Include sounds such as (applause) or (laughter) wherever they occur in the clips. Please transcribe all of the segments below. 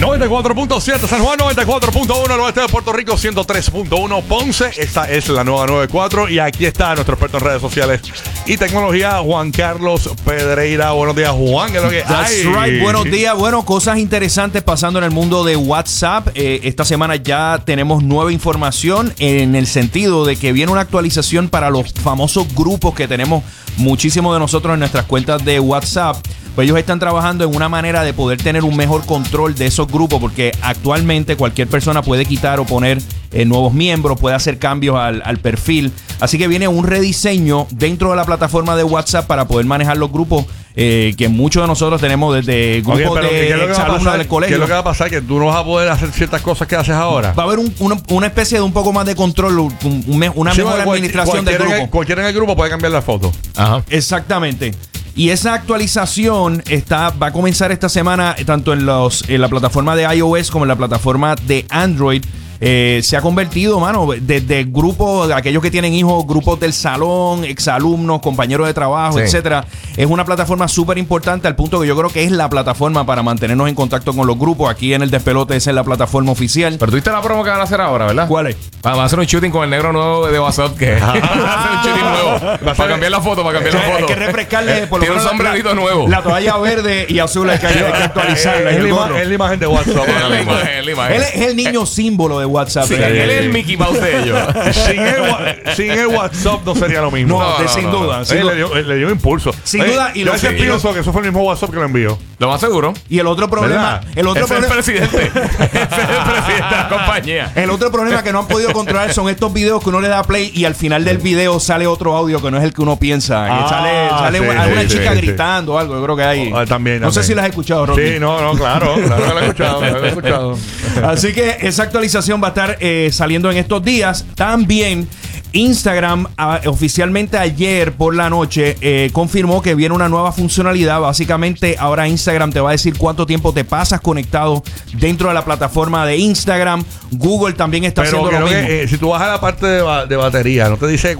94.7 San Juan, 94.1 al oeste de Puerto Rico, 103.1 Ponce. Esta es la nueva 94 y aquí está nuestro experto en redes sociales y tecnología, Juan Carlos Pedreira. Buenos días, Juan. ¿Qué es lo que That's hay? right. Buenos días. Bueno, cosas interesantes pasando en el mundo de WhatsApp. Eh, esta semana ya tenemos nueva información en el sentido de que viene una actualización para los famosos grupos que tenemos muchísimos de nosotros en nuestras cuentas de WhatsApp. Pues ellos están trabajando en una manera de poder tener un mejor control de esos grupos porque actualmente cualquier persona puede quitar o poner eh, nuevos miembros, puede hacer cambios al, al perfil. Así que viene un rediseño dentro de la plataforma de WhatsApp para poder manejar los grupos eh, que muchos de nosotros tenemos desde grupos ¿qué lo de exalumnos pasar? del ¿Qué colegio. es lo que va a pasar? Que tú no vas a poder hacer ciertas cosas que haces ahora. Va a haber un- una, una especie de un poco más de control, un- un me- una Sí, mejor cual- administración del cualquiera en el- grupo. Cualquiera en el grupo puede cambiar la foto. Ajá. Exactamente. Y esa actualización está, va a comenzar esta semana eh, tanto en, los, en la plataforma de iOS como en la plataforma de Android. Eh, se ha convertido, mano, desde grupos, de aquellos que tienen hijos, grupos del salón, exalumnos, compañeros de trabajo, Sí. etcétera. Es una plataforma súper importante al punto que yo creo que es la plataforma para mantenernos en contacto con los grupos. Aquí en el despelote esa es la plataforma oficial. Pero tuviste la promo que van a hacer ahora, ¿verdad? ¿Cuál es? Va va a hacer un shooting con el negro nuevo de WhatsApp que (laughs) va Para cambiar la foto, para cambiar la Hay foto. que refrescarle por lo Tiene un menos la- sombrerito nuevo. La toalla verde y azul hay que, hay que actualizarla. Es el la, ima- gorro. es la imagen de WhatsApp. (laughs) Es la imagen, es la imagen. Él es el niño símbolo de WhatsApp. Él es el Mickey Mouse de ellos. (laughs) sin, el, wa- sin el WhatsApp no sería lo mismo. No, No, de- no, sin no, duda. no. sin duda. le, dio, él le dio impulso. Sin Oye, duda, y yo lo a veces que- pienso que eso fue el mismo WhatsApp que lo envió. Lo más seguro. Y el otro problema, ¿Verdad? el otro Ese es el problema, presidente. (laughs) Ese es el presidente de la compañía. el otro problema que no han podido controlar son estos videos que uno le da play y al final del video sale otro audio que no es el que uno piensa. que Ah, sale sale sí, una, sí, una sí, chica gritando o algo. Yo creo que hay. Ah, también, No sé si las has escuchado, Rocky. Sí, no, no, claro. Claro que lo he escuchado. Lo he escuchado. (laughs) Así que esa actualización va a estar eh, saliendo en estos días. También Instagram oficialmente ayer por la noche eh, confirmó que viene una nueva funcionalidad. Básicamente ahora Instagram te va a decir cuánto tiempo te pasas conectado dentro de la plataforma de Instagram. Google también está Pero haciendo lo mismo. que eh, si tú vas a la parte de, ba- de batería, no te dice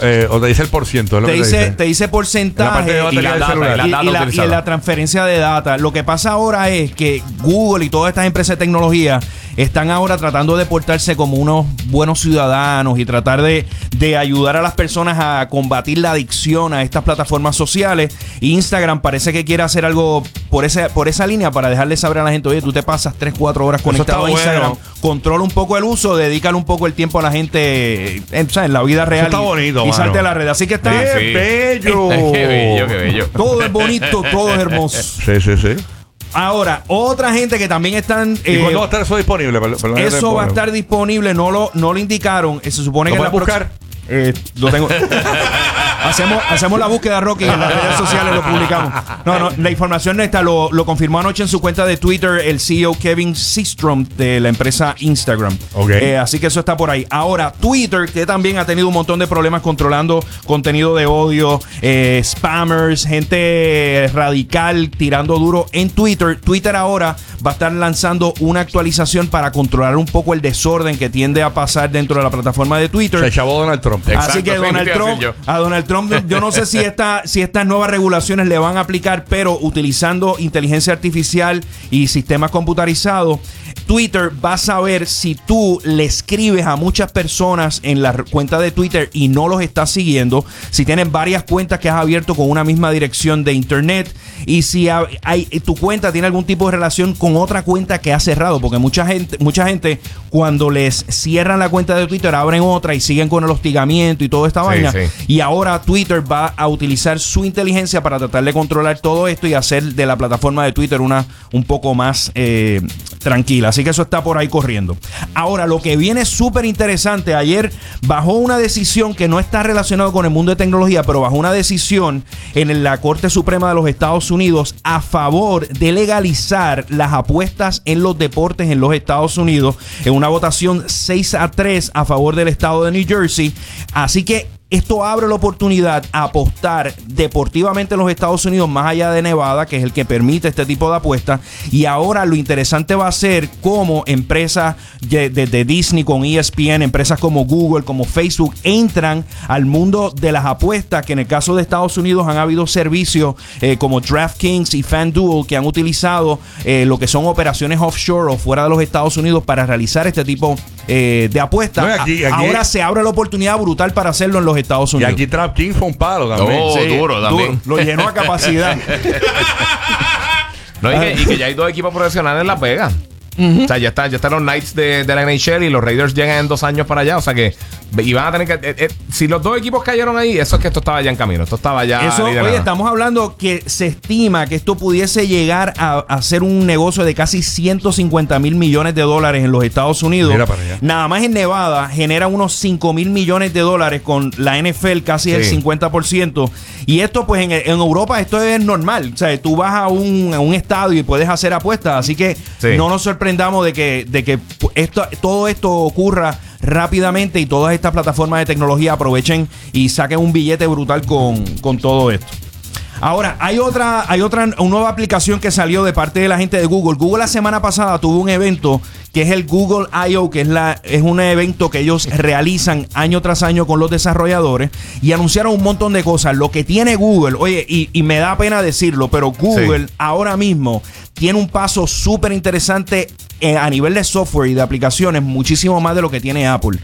eh, o te dice el por ciento. es lo te que dice, te dice la porcentaje la data, la la, y la transferencia de data. Lo que pasa ahora es que Google y todas estas empresas de tecnología están ahora tratando de portarse como unos buenos ciudadanos y tratar de, de ayudar a las personas a combatir la adicción a estas plataformas sociales. Instagram parece que quiere hacer algo por, ese, por esa línea para dejarle saber a la gente, oye, tú te pasas 3, 4 horas conectado a Instagram, bueno. controla un poco el uso, dedícale un poco el tiempo a la gente en, en la vida real está bonito, y, salte a la red. Así que está... ¡Qué Sí. bello! (laughs) Qué bello, qué bello. Todo es bonito, todo es hermoso. Sí, sí, sí. Ahora, otra gente que también están. ¿Y eh, cuándo va a estar eso disponible? Perdón, eso va a estar disponible, no lo, no lo indicaron. eh, Se supone ¿Lo que prox- buscar? Eh, lo tengo. (laughs) hacemos, hacemos la búsqueda, Rocky, en las redes sociales lo publicamos. No, no, la información no está, lo, lo confirmó anoche en su cuenta de Twitter el CEO Kevin Systrom de la empresa Instagram. Ok. Eh, así que eso está por ahí. Ahora, Twitter, que también ha tenido un montón de problemas controlando contenido de odio, eh, spammers, gente radical tirando duro en Twitter. Twitter ahora va a estar lanzando una actualización para controlar un poco el desorden que tiende a pasar dentro de la plataforma de Twitter. Se chavó Donald Trump. Exacto, Así que Donald Trump, a Donald Trump, yo no sé si, (laughs) esta, si estas nuevas regulaciones le van a aplicar, pero utilizando inteligencia artificial y sistemas computarizados, Twitter va a saber si tú le escribes a muchas personas en la cuenta de Twitter y no los estás siguiendo, si tienes varias cuentas que has abierto con una misma dirección de internet y si ha- hay, tu cuenta tiene algún tipo de relación con otra cuenta que ha cerrado, porque mucha gente, mucha gente cuando les cierran la cuenta de Twitter abren otra y siguen con el hostigamiento y toda esta vaina. sí. Y ahora Twitter va a utilizar su inteligencia para tratar de controlar todo esto y hacer de la plataforma de Twitter una un poco más eh, tranquila. Así que eso está por ahí corriendo. Ahora, lo que viene súper interesante, ayer bajó una decisión que no está relacionada con el mundo de tecnología, pero bajó una decisión en la Corte Suprema de los Estados Unidos a favor de legalizar las apuestas en los deportes en los Estados Unidos en una votación 6 a 3 a favor del estado de New Jersey. Así que esto abre la oportunidad a apostar deportivamente en los Estados Unidos más allá de Nevada, que es el que permite este tipo de apuestas. Y ahora lo interesante va a ser cómo empresas de, de- de Disney con ESPN, empresas como Google, como Facebook, entran al mundo de las apuestas, que en el caso de Estados Unidos han habido servicios eh, como DraftKings y FanDuel que han utilizado eh, lo que son operaciones offshore o fuera de los Estados Unidos para realizar este tipo eh, de apuestas. No, y aquí- A- aquí- ahora se abre la oportunidad brutal para hacerlo en los Estados Y Unidos. aquí Trap King fue un palo también. Oh, Sí, duro también. Lo llenó a capacidad. (laughs) No, y, que, y que ya hay dos equipos profesionales en Las Vegas. O sea, ya, está, ya están los Knights de, de la NHL y los Raiders llegan en dos años para allá. O sea que y van a tener que. eh, eh, si los dos equipos cayeron ahí, eso es que esto estaba ya en camino. Esto estaba ya. Eso, oye, estamos hablando que se estima que esto pudiese llegar a, a ser un negocio de casi 150 mil millones de dólares en los Estados Unidos. Mira para allá. Nada más en Nevada genera unos 5 mil millones de dólares con la NFL casi el Sí. 50%. Y esto, pues en, en Europa, esto es normal. O sea, tú vas a un, a un estadio y puedes hacer apuestas. Así que Sí. no nos sorprendamos de que, de que esto, todo esto ocurra rápidamente y todas estas plataformas de tecnología aprovechen y saquen un billete brutal con, con todo esto. Ahora, hay otra, hay otra una nueva aplicación que salió de parte de la gente de Google. Google la semana pasada tuvo un evento que es el Google I.O., que es, la, es un evento que ellos realizan año tras año con los desarrolladores y anunciaron un montón de cosas. Lo que tiene Google, oye, y, y me da pena decirlo, pero Google ahora mismo tiene un paso súper interesante eh, a nivel de software y de aplicaciones, muchísimo más de lo que tiene Apple.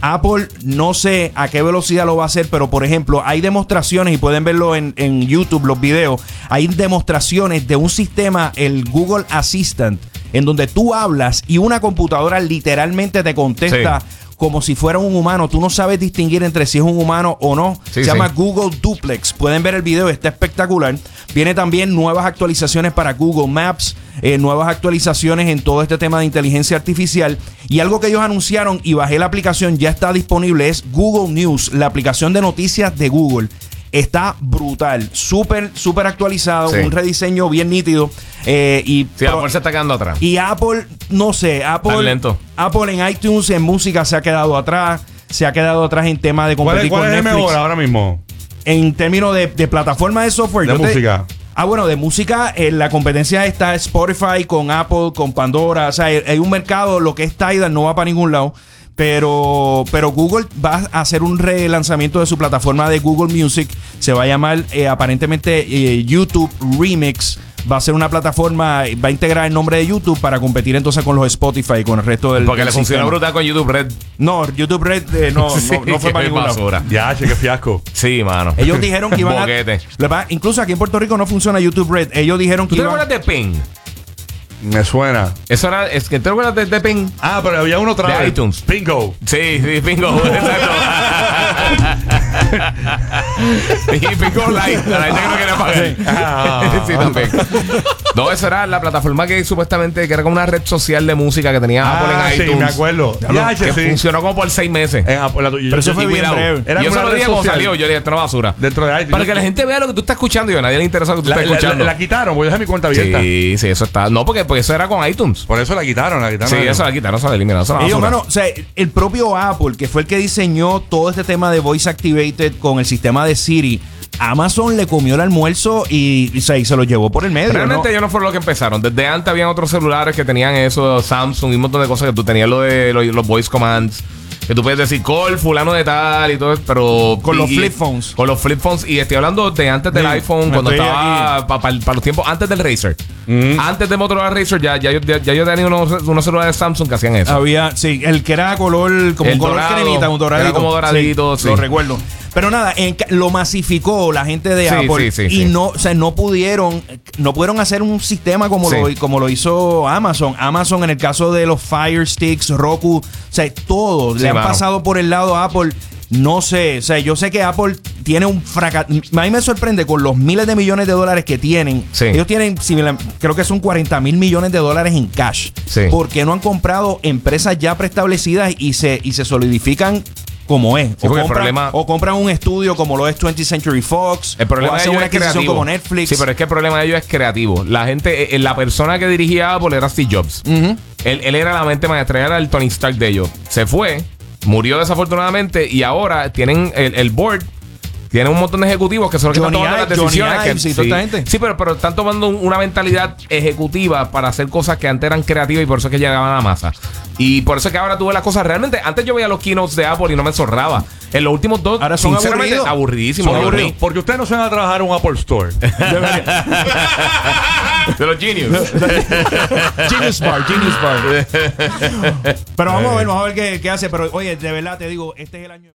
Apple no sé a qué velocidad lo va a hacer, pero por ejemplo, hay demostraciones, y pueden verlo en, en YouTube, los videos, hay demostraciones de un sistema, el Google Assistant, en donde tú hablas y una computadora literalmente te contesta. Como si fuera un humano, tú no sabes distinguir entre si es un humano o no. Sí, Se sí. llama Google Duplex. Pueden ver el video, está espectacular. Viene también nuevas actualizaciones para Google Maps, eh, nuevas actualizaciones en todo este tema de inteligencia artificial. Y algo que ellos anunciaron y bajé la aplicación, ya está disponible, es Google News, la aplicación de noticias de Google. Está brutal, súper, súper actualizado, Sí. un rediseño bien nítido. eh, y Sí, Apple se está quedando atrás. y Apple, no sé, Apple, lento. Apple en iTunes, en música se ha quedado atrás, se ha quedado atrás en tema de ¿Cuál es, competir cuál con es el Netflix. mejor ahora mismo? En términos de, de plataforma de software. De yo te- música. ah, bueno, de música, eh, la competencia está Spotify con Apple, con Pandora. O sea, hay, hay un mercado, lo que es Tidal no va para ningún lado. Pero, pero Google va a hacer un relanzamiento de su plataforma de Google Music. Se va a llamar eh, aparentemente eh, YouTube Remix. Va a ser una plataforma, va a integrar el nombre de YouTube para competir entonces con los Spotify y con el resto del. Porque del le funciona brutal con YouTube Red. No, YouTube Red eh, no, (laughs) no, Sí, no fue para ningún lado. basura. Ya, che, qué fiasco. Sí, mano. Ellos dijeron que (laughs) iban a. Incluso aquí en Puerto Rico no funciona YouTube Red. Ellos dijeron ¿Tú que te iban. acuerdas de Ping? Me suena. Eso era. Es que ¿Te acuerdas de, de Ping? Ah, pero había uno otra De vez. iTunes. Bingo. Sí, sí, Pingo. (laughs) Exacto. (laughs) y Light. La gente que no quiere pagar. Ah. (laughs) sí, también. No, eso era la plataforma que supuestamente que era como una red social de música que tenía Apple Ah, en sí, iTunes. me acuerdo. Ya, que sí. funcionó como por seis meses. En Apple, la- Pero eso fue bien breve. Era y yo una red dije cuando social. salió. Yo le dije, esto es una basura. Dentro de iTunes. Para que la gente vea lo que tú estás escuchando y a nadie le interesa lo que tú La, estás la- escuchando. la quitaron, voy a dejar mi cuenta abierta. sí, sí, eso está. No, porque, porque eso era con iTunes. Por eso la quitaron, la quitaron. Sí, eso la quitaron, eso la eliminaron. Eso Ellos, basura. mano, o sea, el propio Apple, que fue el que diseñó todo este tema de voice activated con el sistema de Siri, Amazon le comió el almuerzo y, y se, y se lo llevó por el medio. Realmente ¿no? ellos no fueron los que empezaron. Desde antes habían otros celulares que tenían eso, Samsung y un montón de cosas que tú tenías lo de lo- los voice commands. Que tú puedes decir call, fulano de tal y todo pero. Con los flip phones. Con los flip phones. Y estoy hablando de antes del Sí, iPhone, cuando estaba. Para los tiempos antes del Razer. Mm. Antes de Motorola Razer, ya, ya, yo, ya, ya yo tenía unos, unos celulares de Samsung que hacían eso. Había, sí, el que era color, como El un color dorado, cremita, un doradito. era como doradito, sí. Lo recuerdo. Pero nada, en lo masificó la gente de Sí, Apple sí, sí, y sí. no, o sea, no pudieron, no pudieron hacer un sistema como, lo, como lo hizo Amazon. Amazon en el caso de los Fire Sticks, Roku, o sea, todo Sí, le han mano. pasado por el lado a Apple. No sé, o sea, yo sé que Apple tiene un fracaso. A mí me sorprende con los miles de millones de dólares que tienen. Sí. Ellos tienen, creo que son 40 mil millones de dólares en cash. Sí. ¿Por qué no han comprado empresas ya preestablecidas y se, y se solidifican como es? el compran, problema- o compran un estudio como lo es 20th Century Fox. El problema o de hacen ellos una es creativo. como Netflix. Sí, pero es que el problema de ellos es creativo. La gente, eh, la persona que dirigía Apple era Steve Jobs. él, él era la mente maestra, era el Tony Stark de ellos. Se fue Murió desafortunadamente y ahora tienen el, el board. Tienen un montón de ejecutivos que son los que están tomando las Ive, Johnny decisiones. que- gente. Sí, pero, pero están tomando un- una mentalidad ejecutiva para hacer cosas que antes eran creativas y por eso es que llegaban a la masa. Y por eso es que ahora tuve las cosas realmente. Antes yo veía los keynotes de Apple y no me zorraba. En los últimos dos, Ahora son sinceramente, aburridos. aburridísimos. Son aburridos. aburridos, Porque ustedes no se van a trabajar en un Apple Store. (laughs) de los genius. (laughs) Genius Bar, Genius Bar. (laughs) Pero vamos a ver, vamos a ver qué, qué hace. Pero oye, de verdad te digo, este es el año.